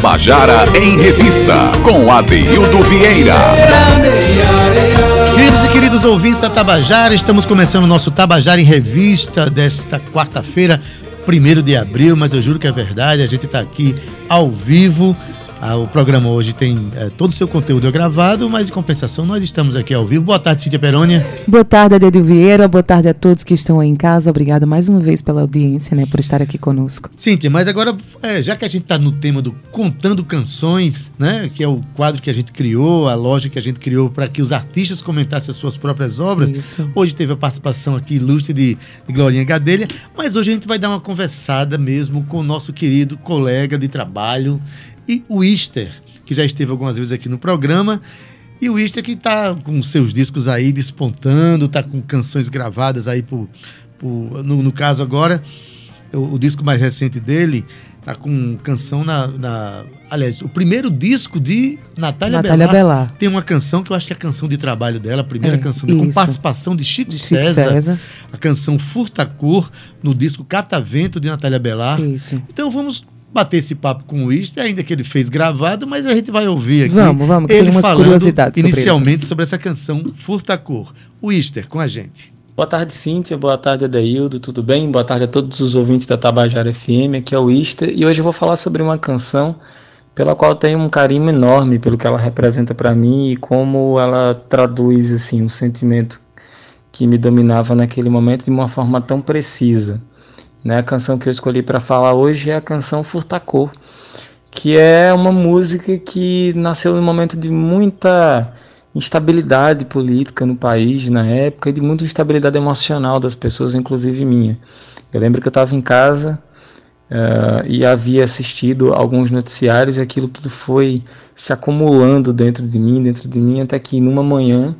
Tabajara em Revista, com Adeildo Vieira. Queridos e queridos ouvintes da Tabajara, estamos começando o nosso Tabajara em Revista desta quarta-feira, 1 de abril, mas eu juro que é verdade, a gente está aqui ao vivo ah, o programa hoje tem é, todo o seu conteúdo é gravado, mas em compensação nós estamos aqui ao vivo. Boa tarde, Cíntia Perônia. Boa tarde, Adedo Vieira. Boa tarde a todos que estão aí em casa. Obrigada mais uma vez pela audiência, né, por estar aqui conosco. Cíntia, mas agora, é, já que a gente está no tema do Contando Canções, né, que é o quadro que a gente criou, a loja que a gente criou para que os artistas comentassem as suas próprias obras. Isso. Hoje teve a participação aqui ilustre de, de Glorinha Gadelha, mas hoje a gente vai dar uma conversada mesmo com o nosso querido colega de trabalho e o Easter, que já esteve algumas vezes aqui no programa. E o Easter que está com seus discos aí despontando, está com canções gravadas aí por, por no, no, caso agora, o, o, disco mais recente dele está com canção na, na, Aliás, o primeiro disco de Natália, Natália Belar, tem uma canção que eu acho que é a canção de trabalho dela, a primeira é, canção, isso. com participação de Chico, de Chico César, César, a canção Furta Cor, no disco Catavento de Natália Belar. Isso. Então vamos bater esse papo com o Easter, ainda que ele fez gravado, mas a gente vai ouvir aqui. Vamos, vamos, que ele tem umas curiosidades inicialmente sobre, sobre essa canção Furta Cor. O Easter com a gente. Boa tarde, Cíntia. Boa tarde, Adaildo. Tudo bem? Boa tarde a todos os ouvintes da Tabajara FM. Aqui é o Easter e hoje eu vou falar sobre uma canção pela qual tenho um carinho enorme pelo que ela representa para mim e como ela traduz assim o um sentimento que me dominava naquele momento de uma forma tão precisa. Né? A canção que eu escolhi para falar hoje é a canção Furtacor, que é uma música que nasceu num momento de muita instabilidade política no país na época e de muita instabilidade emocional das pessoas, inclusive minha. Eu lembro que eu estava em casa uh, e havia assistido alguns noticiários e aquilo tudo foi se acumulando dentro de mim, dentro de mim, até que numa manhã,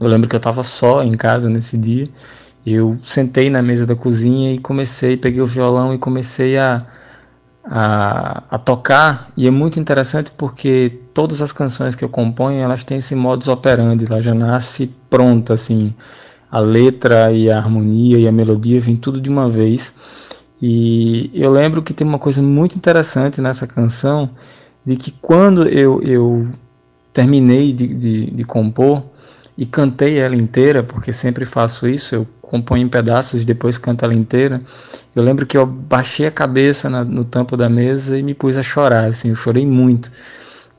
eu lembro que eu estava só em casa nesse dia eu sentei na mesa da cozinha e comecei, peguei o violão e comecei a, a, a, tocar. E é muito interessante porque todas as canções que eu componho, elas têm esse modus operandi, ela já nasce pronta, assim. A letra e a harmonia e a melodia vem tudo de uma vez. E eu lembro que tem uma coisa muito interessante nessa canção, de que quando eu, eu terminei de, de, de compor, e cantei ela inteira, porque sempre faço isso, eu componho em pedaços e depois canto ela inteira. Eu lembro que eu baixei a cabeça na, no tampo da mesa e me pus a chorar, assim, eu chorei muito.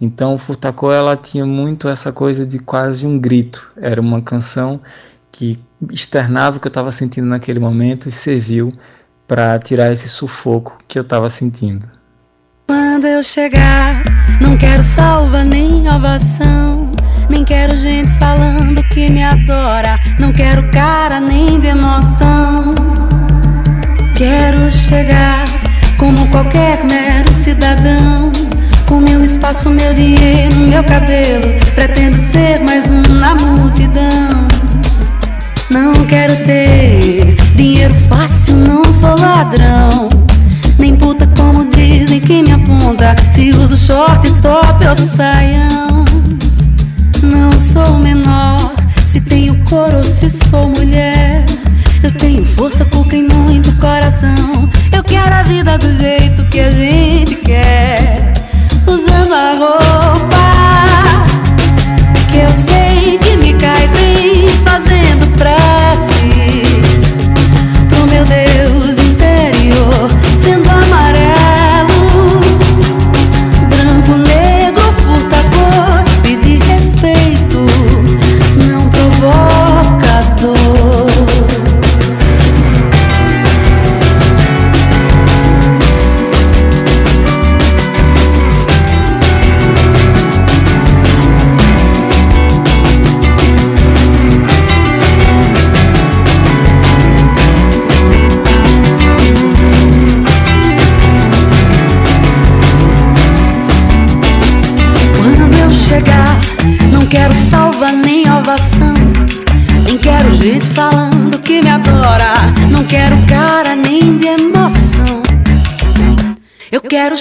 Então, Furtacô, ela tinha muito essa coisa de quase um grito. Era uma canção que externava o que eu estava sentindo naquele momento e serviu para tirar esse sufoco que eu estava sentindo. Quando eu chegar, não quero salva nem ovação. Não quero cara nem de emoção. Quero chegar como qualquer mero cidadão. Com meu espaço, meu dinheiro, meu cabelo. Pretendo ser mais um na multidão. Não quero ter dinheiro fácil, não sou ladrão. Nem puta como dizem que me aponta. Se uso short, top ou saião não sou menor. Se tenho cor ou se sou mulher. Eu tenho força porque tem muito coração. Eu quero a vida do jeito que a gente quer. Usando a roupa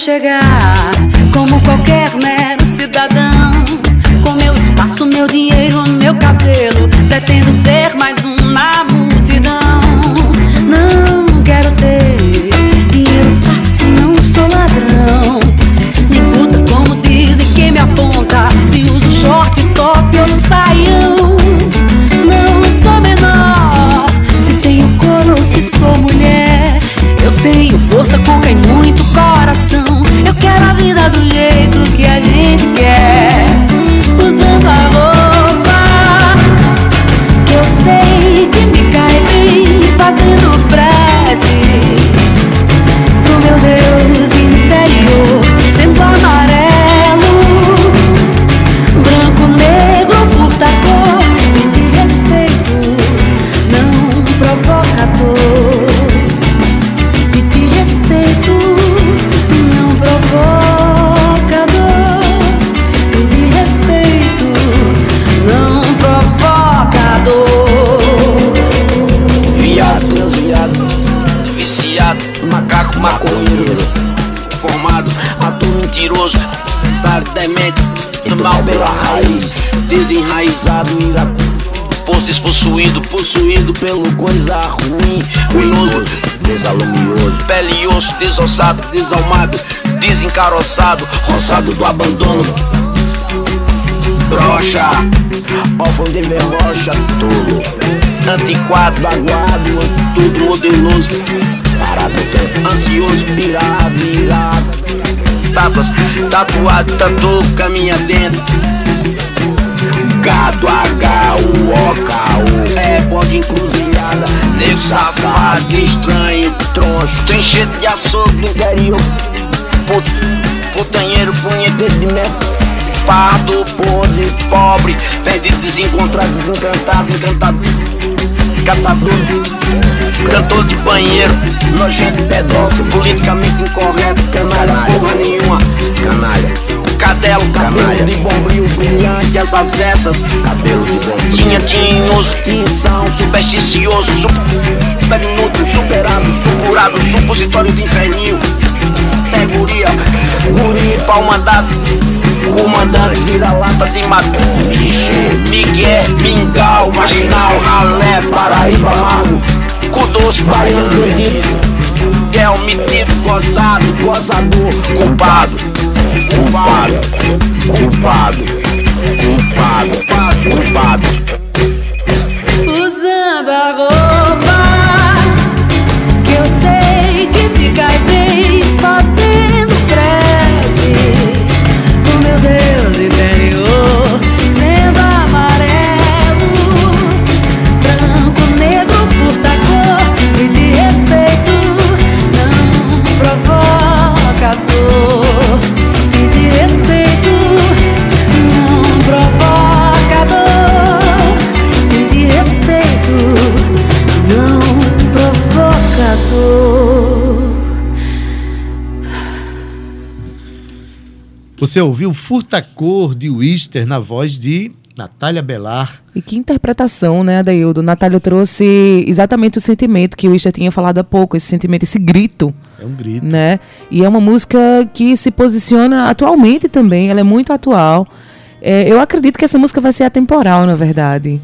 chegar como qualquer desalumioso, pele e osso, desossado, desalmado, desencaroçado, roçado do abandono, brocha, órfão de verrocha, tolo, antiquado, baguado, tudo modeloso, parado ansioso, pirado, virado, tapas, tatuado, tatu, caminha dentro, gado, H, U, O, K, U, é pode encruzilhada, nego safado, estranho, troncho, tem cheiro de açougue do interior, put, putanheiro, punheteiro de merda. Pardo, podre, pobre, perdido, desencontrado, desencantado, encantado, catador, cantor de banheiro, nojento, pedófilo, politicamente incorreto, canalha, porra nenhuma, canalha, cadelo, cabelo de bombril brilhante, as avessas, cabelo de bombril, tinha tinhoso, tinção, supersticioso, super inútil, superado, supurado, supositório de inferninho, até guria, guri, pau mandado, comandante, vira-lata de maconha, Miguel, mingau, marginal, ralé, Paraíba, amargo, cu doce, baiano, doidito, Miguel, metido, gozado, gozador, culpado, culpado, culpado, culpado, culpado, usando a roupa Você ouviu Furtacor de Wister na voz de Natália Belar. E que interpretação, né, Adaildo? Natália trouxe exatamente o sentimento que o Isha tinha falado há pouco, esse sentimento, esse grito. É um grito. Né? E é uma música que se posiciona atualmente também, ela é muito atual. É, eu acredito que essa música vai ser atemporal, na verdade.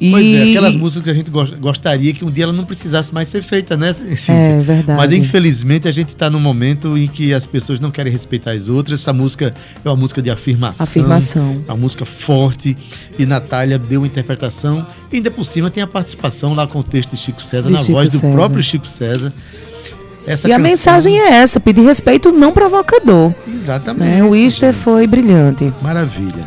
E... Pois é, aquelas músicas que a gente gos- gostaria que um dia ela não precisasse mais ser feita, né? Cíntia? É verdade. Mas infelizmente a gente está num momento em que as pessoas não querem respeitar as outras. Essa música é uma música de afirmação. Afirmação. É uma música forte. E Natália deu uma interpretação. E ainda por cima tem a participação lá com o texto de Chico César, De na Chico voz do César. próprio Chico César. Essa E a canção- mensagem é essa: pedir respeito não provocador. Exatamente. Né? O Easter foi brilhante. Maravilha.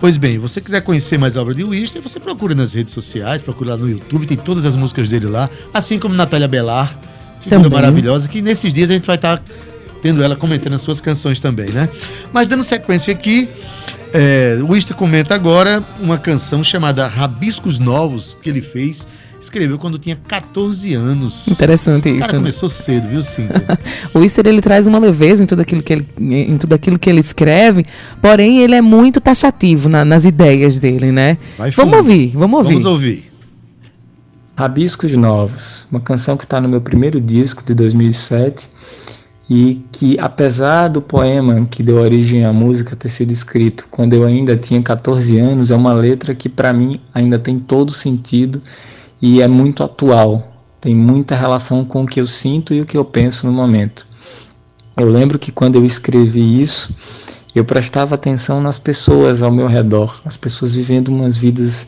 Pois bem, você quiser conhecer mais a obra de Wister, você procura nas redes sociais, procura lá no YouTube, tem todas as músicas dele lá, assim como Natália Belar, figura Também. maravilhosa, que nesses dias a gente vai estar tendo ela comentando as suas canções também, né? Mas dando sequência aqui, é, o Wister comenta agora uma canção chamada Rabiscos Novos, que ele fez, escreveu quando tinha 14 anos. Interessante O isso. cara né? começou cedo, viu, Cíntia? O Easter ele traz uma leveza em tudo aquilo que ele, em tudo aquilo que ele escreve, porém ele é muito taxativo na- nas ideias dele, né? Vai Vamos fundo. ouvir, vamos ouvir. Vamos ouvir. Rabiscos Novos, uma canção que está no meu primeiro disco de 2007 e que, apesar do poema que deu origem à música ter sido escrito quando eu ainda tinha 14 anos, é uma letra que para mim ainda tem todo sentido e é muito atual, tem muita relação com o que eu sinto e o que eu penso no momento. Eu lembro que quando eu escrevi isso, eu prestava atenção nas pessoas ao meu redor, as pessoas vivendo umas vidas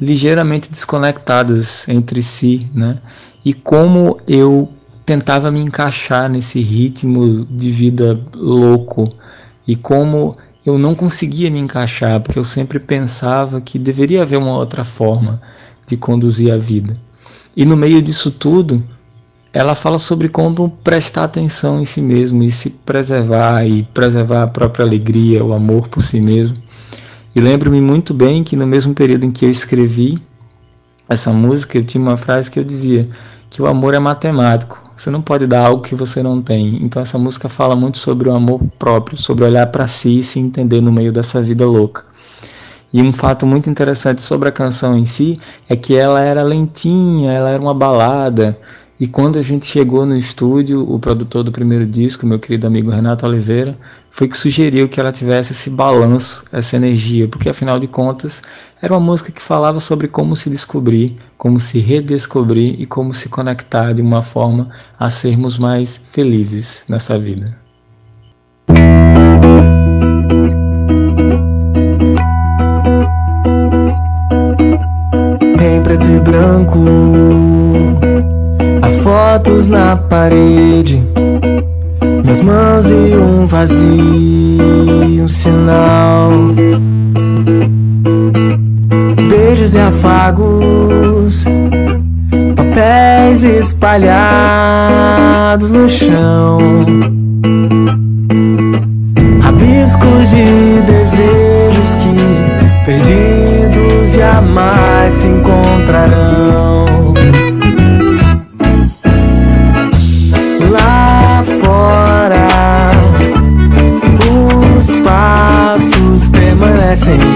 ligeiramente desconectadas entre si, né? E como eu tentava me encaixar nesse ritmo de vida louco e como eu não conseguia me encaixar, porque eu sempre pensava que deveria haver uma outra forma de conduzir a vida. E no meio disso tudo, ela fala sobre como prestar atenção em si mesmo e se preservar e preservar a própria alegria, o amor por si mesmo. E lembro-me muito bem que no mesmo período em que eu escrevi essa música, eu tinha uma frase que eu dizia que o amor é matemático. Você não pode dar algo que você não tem. Então essa música fala muito sobre o amor próprio, sobre olhar para si e se entender no meio dessa vida louca. E um fato muito interessante sobre a canção em si é que ela era lentinha, ela era uma balada. E quando a gente chegou no estúdio, o produtor do primeiro disco, meu querido amigo Renato Oliveira, foi que sugeriu que ela tivesse esse balanço, essa energia, porque afinal de contas era uma música que falava sobre como se descobrir, como se redescobrir e como se conectar de uma forma a sermos mais felizes nessa vida. Preto e branco, as fotos na parede minhas mãos e um vazio, um sinal. Beijos e afagos, papéis espalhados no chão. Perdidos jamais se encontrarão. parecem iguais.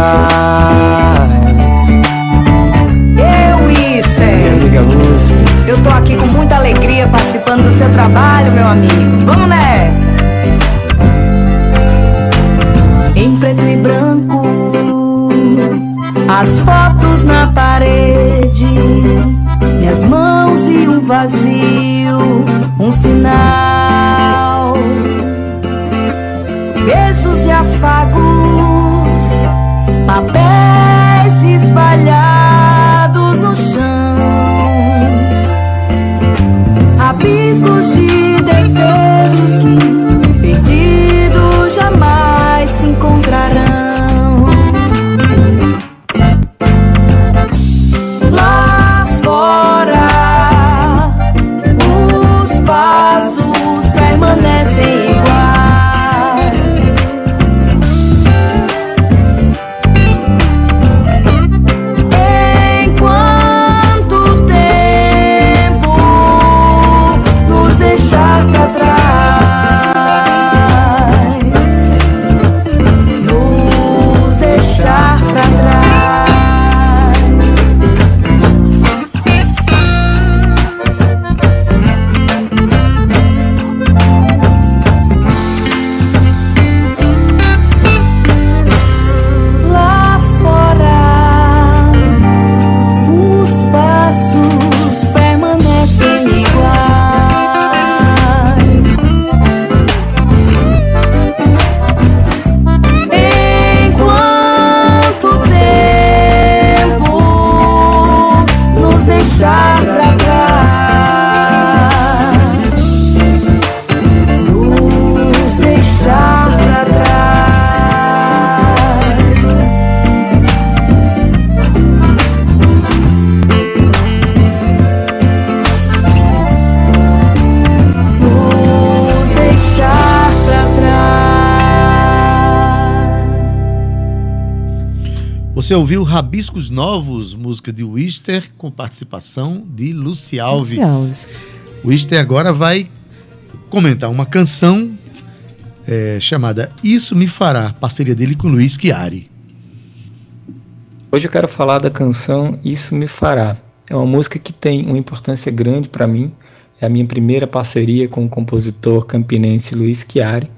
Deixar pra trás. Eu, é. Minha amiga Lúcia. Eu tô aqui com muita alegria participando do seu trabalho, meu amigo. Vamos nessa! Em preto e branco, as fotos na parede, minhas mãos e um vazio, um sinal. Beijos e afagos, Você ouviu Rabiscos Novos, música de Wister, com participação de Luci Alves. Luci Alves. Wister agora vai comentar uma canção é, chamada Isso Me Fará, parceria dele com Luiz Chiari. Hoje eu quero falar da canção Isso Me Fará. É uma música que tem uma importância grande para mim. É a minha primeira parceria com o compositor campinense Luiz Chiari.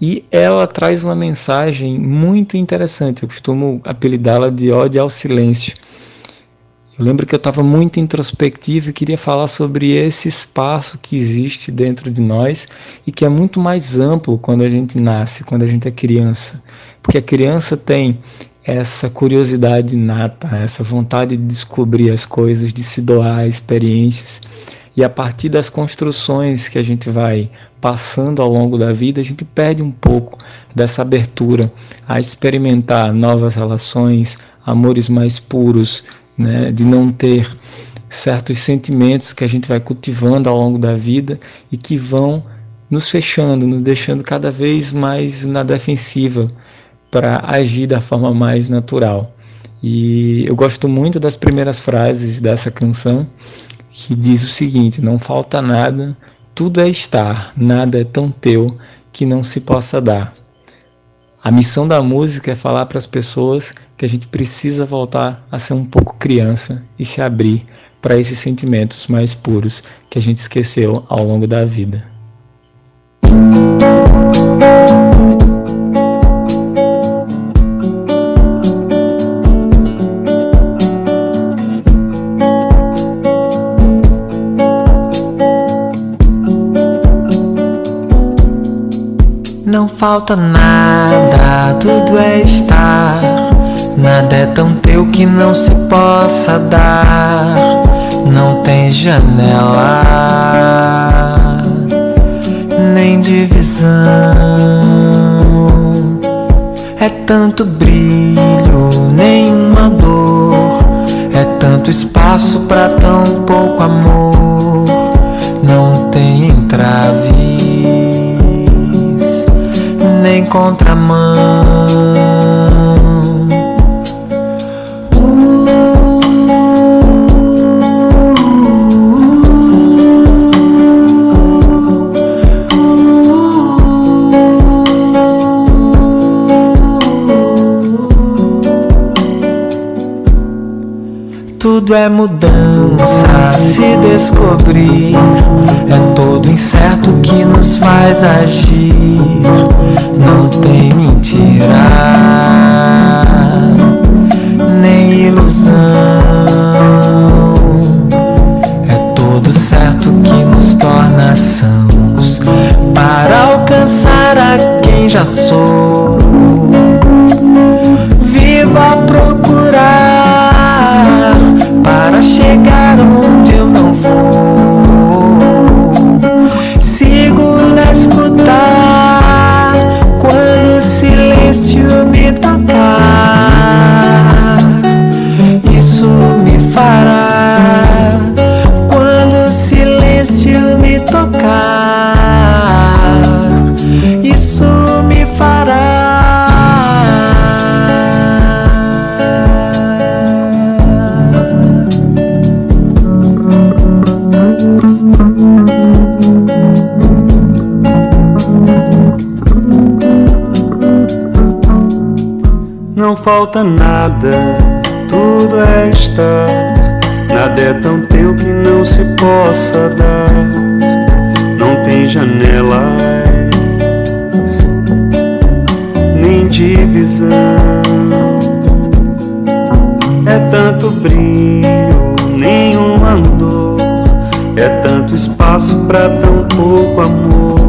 E ela traz uma mensagem muito interessante. Eu costumo apelidá-la de ódio ao silêncio. Eu lembro que eu estava muito introspectivo e queria falar sobre esse espaço que existe dentro de nós e que é muito mais amplo quando a gente nasce, quando a gente é criança. Porque a criança tem essa curiosidade inata, essa vontade de descobrir as coisas, de se doar a experiências. E a partir das construções que a gente vai passando ao longo da vida, a gente perde um pouco dessa abertura a experimentar novas relações, amores mais puros, né, de não ter certos sentimentos que a gente vai cultivando ao longo da vida e que vão nos fechando, nos deixando cada vez mais na defensiva para agir da forma mais natural. E eu gosto muito das primeiras frases dessa canção, que diz o seguinte: Não falta nada, tudo é estar, nada é tão teu que não se possa dar. A missão da música é falar para as pessoas que a gente precisa voltar a ser um pouco criança e se abrir para esses sentimentos mais puros que a gente esqueceu ao longo da vida. Não falta nada, tudo é estar. Nada é tão teu que não se possa dar. Não tem janela, nem divisão. É tanto brilho, nenhuma dor. É tanto espaço para tão pouco amor. Não tem entrave nem contramão. Tudo é mudança, se descobrir. É todo incerto que nos faz agir. Não tem mentira, nem ilusão. É todo certo que nos torna sãos para alcançar a quem já sou. Não falta nada, tudo é estar. Nada é tão teu que não se possa dar. Não tem janelas, nem divisão. É tanto brilho, nenhuma dor. É tanto espaço para tão pouco amor.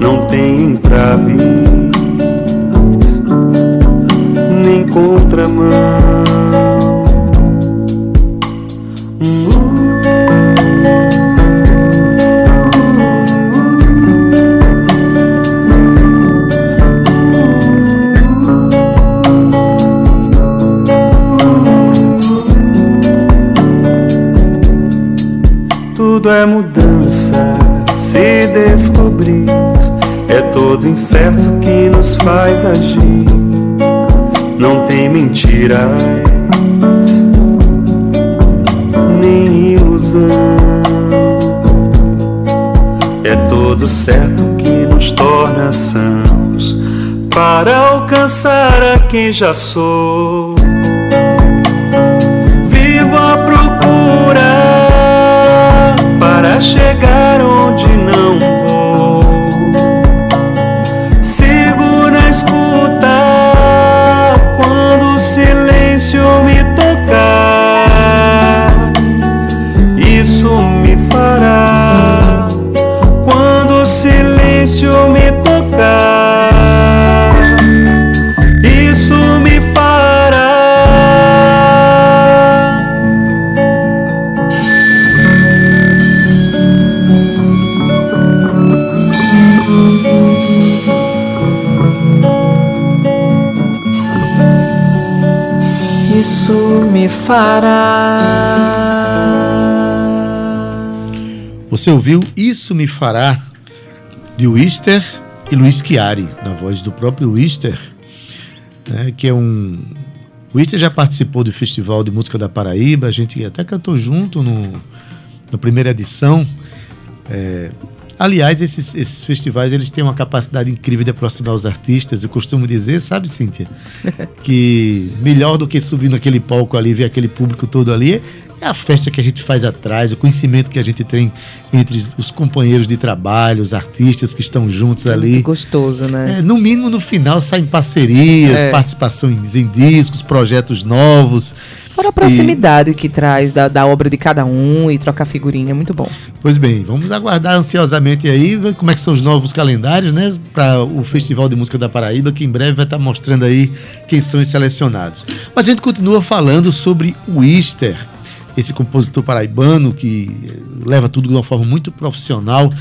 Não tem entraves Tudo é mudança, se descobrir. É todo incerto que nos faz agir não tem mentiras, nem ilusão. É todo certo que nos torna sãos para alcançar a quem já sou. Vivo à procura para chegar onde não show me fará. Você ouviu Isso Me Fará, de Wister e Luiz Chiari, na voz do próprio Wister, né, que é um. Wister já participou do Festival de Música da Paraíba, a gente até cantou junto no, na primeira edição. É, aliás, esses, esses, festivais eles têm uma capacidade incrível de aproximar os artistas. Eu costumo dizer, sabe, Cíntia, que melhor do que subir naquele palco ali, ver aquele público todo ali, é a festa que a gente faz atrás, o conhecimento que a gente tem entre os companheiros de trabalho, os artistas que estão juntos é ali. Muito gostoso, né? É, no mínimo, no final, saem parcerias, é. participações em discos, projetos novos. Fora a proximidade e... que traz da, da, obra de cada um e trocar figurinha, é muito bom. Pois bem, vamos aguardar ansiosamente aí, ver como é que são os novos calendários, né? Para o Festival de Música da Paraíba, que em breve vai estar mostrando aí quem são os selecionados. Mas a gente continua falando sobre o Easter esse compositor paraibano que leva tudo de uma forma muito profissional,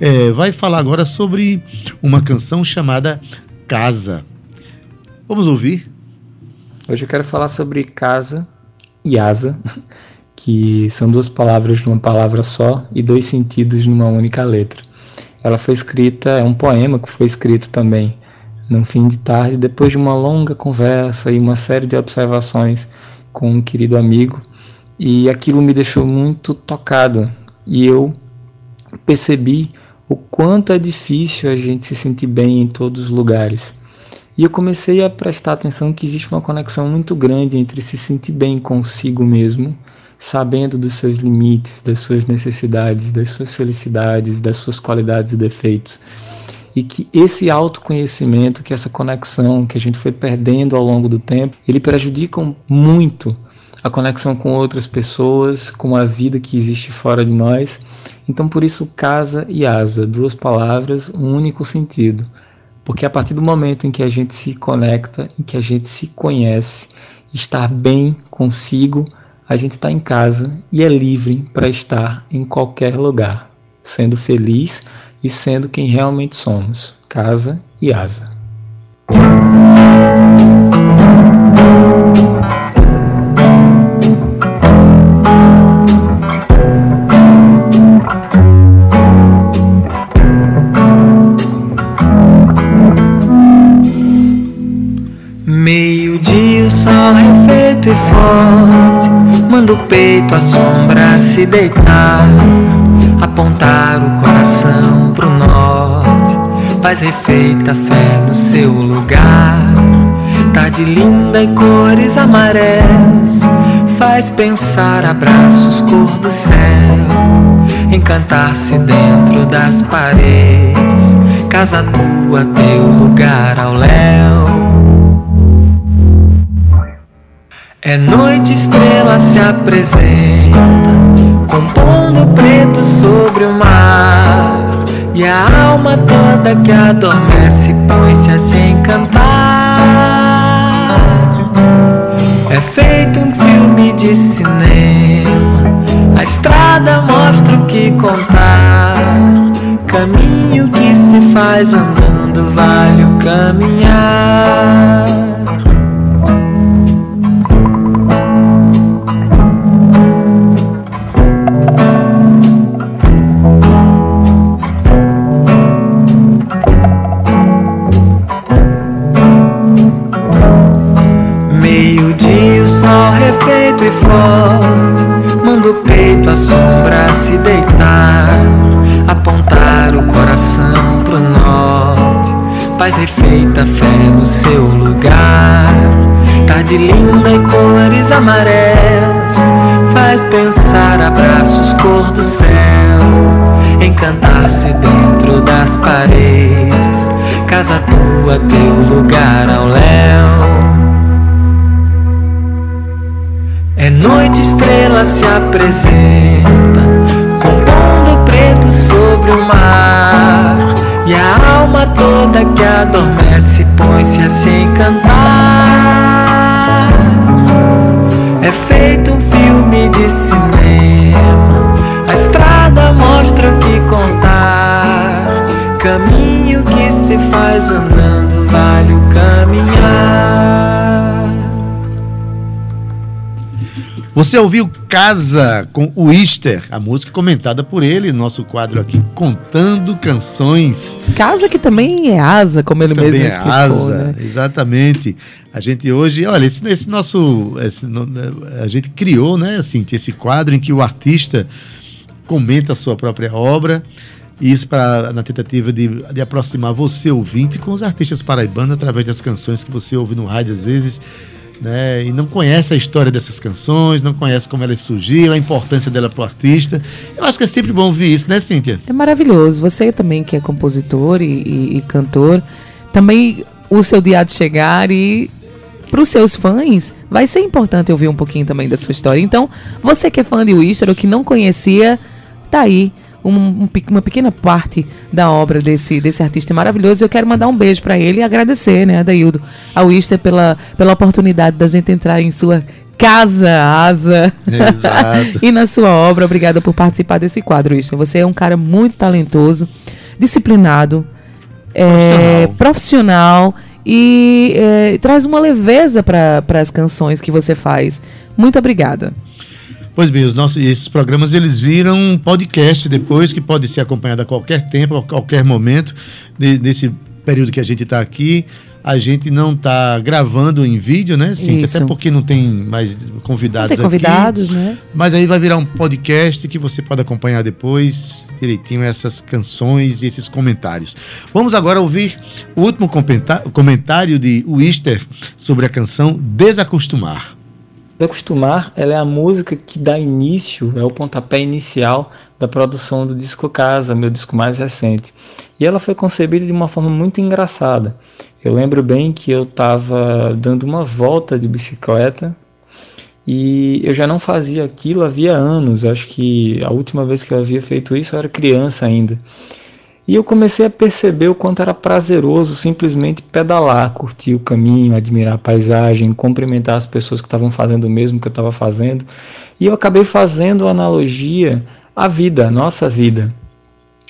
é, vai falar agora sobre uma canção chamada Casa. Vamos ouvir? Hoje eu quero falar sobre casa e asa, que são duas palavras numa palavra só e dois sentidos numa única letra. Ela foi escrita, é um poema que foi escrito também num fim de tarde, depois de uma longa conversa e uma série de observações com um querido amigo e aquilo me deixou muito tocado. E eu percebi o quanto é difícil a gente se sentir bem em todos os lugares. E eu comecei a prestar atenção que existe uma conexão muito grande entre se sentir bem consigo mesmo, sabendo dos seus limites, das suas necessidades, das suas felicidades, das suas qualidades e defeitos. E que esse autoconhecimento, que essa conexão que a gente foi perdendo ao longo do tempo, ele prejudica muito a conexão com outras pessoas, com a vida que existe fora de nós. Então, por isso, casa e asa, duas palavras, um único sentido. Porque a partir do momento em que a gente se conecta, em que a gente se conhece, estar bem consigo, a gente está em casa e é livre para estar em qualquer lugar, sendo feliz e sendo quem realmente somos. Casa e asa. Peito a sombra se deitar, apontar o coração pro norte, paz refeita, fé no seu lugar. Tarde linda e cores amarelas, faz pensar abraços cor do céu, encantar-se dentro das paredes, casa tua, teu lugar ao léu. É noite, estrela se apresenta, compondo preto sobre o mar. E a alma toda que adormece põe-se a se encantar. É feito um filme de cinema, a estrada mostra o que contar. Caminho que se faz andando, vale o caminhar. E forte, manda o peito a sombra se deitar, apontar o coração pro norte, paz refeita, fé no seu lugar, tarde linda e cores amarelas, faz pensar abraços cor do céu, encantar-se dentro das paredes, casa tua, teu lugar ao léu é noite, estrela se apresenta, compondo preto sobre o mar. E a alma toda que adormece põe-se a se encantar. É feito um filme de cinema, a estrada mostra o que contar. Caminho que se faz andando, vale o caminhar. Você ouviu Casa com o Easter, a música comentada por ele, nosso quadro aqui, Contando Canções. Casa que também é asa, como ele também mesmo é explicou. Asa, né? exatamente. A gente hoje, olha, esse, esse nosso. Esse, a gente criou, né, assim, esse quadro em que o artista comenta a sua própria obra. Isso para na tentativa de, de aproximar você, ouvinte, com os artistas paraibanos através das canções que você ouve no rádio às vezes né? E não conhece a história dessas canções, não conhece como elas surgiram, a importância dela para o artista. Eu acho que é sempre bom ouvir isso, né, Cíntia? É maravilhoso. Você também que é compositor e, e, e cantor, também o seu dia de chegar e para os seus fãs vai ser importante ouvir um pouquinho também da sua história. Então, você que é fã de Wister ou que não conhecia, tá aí um, uma pequena parte da obra desse, desse artista maravilhoso. Eu quero mandar um beijo para ele e agradecer, né, Adaildo, ao Ista pela, pela oportunidade da gente entrar em sua casa, asa, e na sua obra. Obrigada por participar desse quadro, Ista. Você é um cara muito talentoso, disciplinado, profissional, é, profissional e é, traz uma leveza para as canções que você faz. Muito obrigada. Pois bem, os nossos, esses programas eles viram um podcast depois que pode ser acompanhado a qualquer tempo, a qualquer momento, de, desse período que a gente está aqui. A gente não está gravando em vídeo, né, Sim, Até porque não tem mais convidados não tem convidados, aqui, né? Mas aí vai virar um podcast que você pode acompanhar depois direitinho essas canções e esses comentários. Vamos agora ouvir o último comentário de Wister sobre a canção Desacostumar. Acostumar, ela é a música que dá início, é o pontapé inicial da produção do disco Casa, meu disco mais recente. E ela foi concebida de uma forma muito engraçada. Eu lembro bem que eu estava dando uma volta de bicicleta e eu já não fazia aquilo havia anos. Acho que a última vez que eu havia feito isso eu era criança ainda. E eu comecei a perceber o quanto era prazeroso simplesmente pedalar, curtir o caminho, admirar a paisagem, cumprimentar as pessoas que estavam fazendo o mesmo que eu estava fazendo. E eu acabei fazendo analogia à vida, à nossa vida.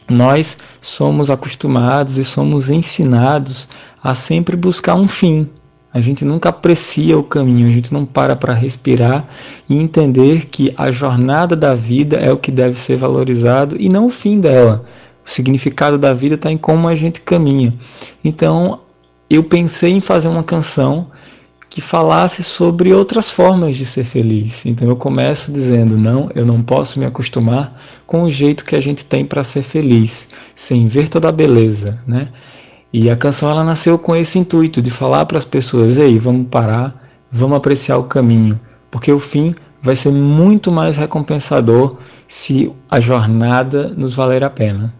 Nós somos acostumados e somos ensinados a sempre buscar um fim. A gente nunca aprecia o caminho, a gente não para para respirar e entender que a jornada da vida é o que deve ser valorizado e não o fim dela. O significado da vida está em como a gente caminha. Então, eu pensei em fazer uma canção que falasse sobre outras formas de ser feliz. Então eu começo dizendo: não, eu não posso me acostumar com o jeito que a gente tem para ser feliz, sem ver toda a beleza, né? E a canção ela nasceu com esse intuito de falar para as pessoas: ei, vamos parar, vamos apreciar o caminho, porque o fim vai ser muito mais recompensador se a jornada nos valer a pena.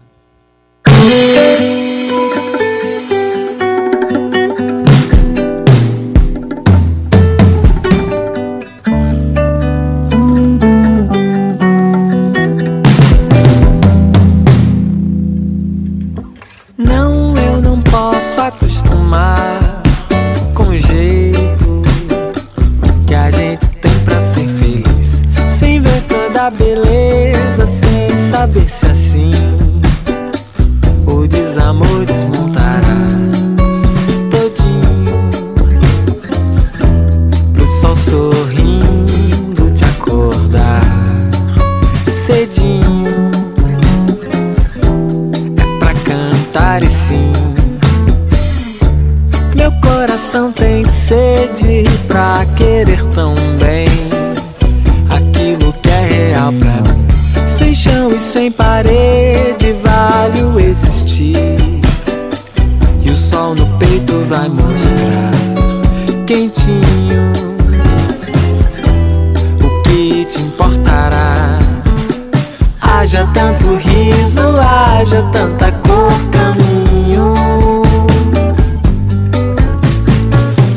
Haja tanta cor, caminho.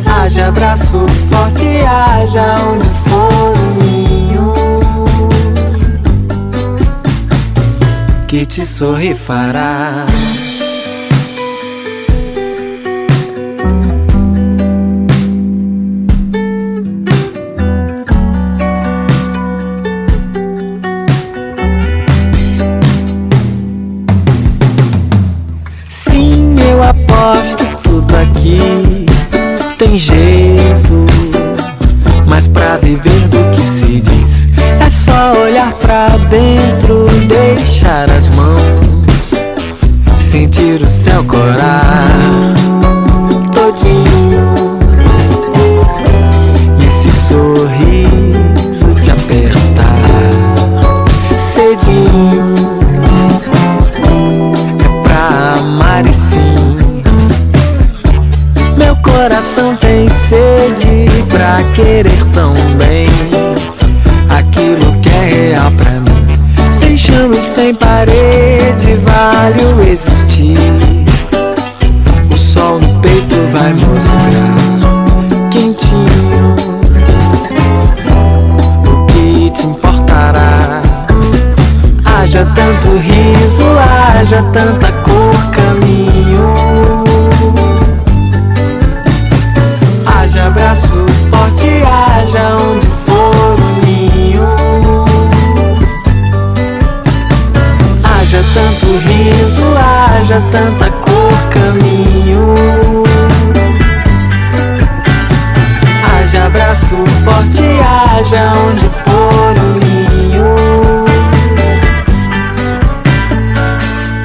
Haja abraço forte, haja onde for o que te sorri fará. É pra amar e sim. Meu coração tem sede pra querer tão bem aquilo que é real pra mim. Sem chão e sem parede, vale o existir. Haja tanta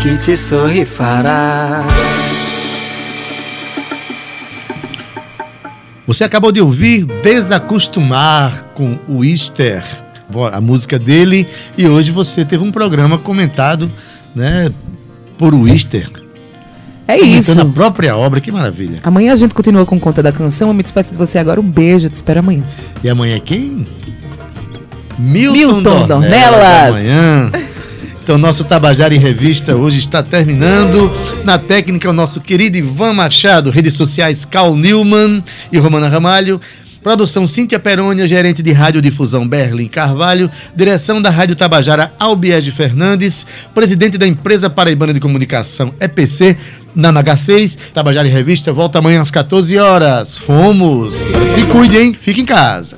Que te sorri fará. Você acabou de ouvir Desacostumar com o Easter, a música dele, e hoje você teve um programa comentado, né, por o Easter. É isso. a própria obra, que maravilha. Amanhã a gente continua com conta da canção. Eu me despeço de você agora. Um beijo, te espero amanhã. E amanhã quem? Milton, Milton Dornelas. Amanhã. Então, nosso Tabajara em Revista hoje está terminando. Na técnica, o nosso querido Ivan Machado, redes sociais Cal Newman e Romana Ramalho. Produção Cíntia Perônia, gerente de radiodifusão Berlim Carvalho, direção da Rádio Tabajara Albiege Fernandes, presidente da empresa Paraibana de Comunicação EPC, na NH6. Tabajara em Revista volta amanhã às 14 horas. Fomos! Se cuide, hein? Fique em casa.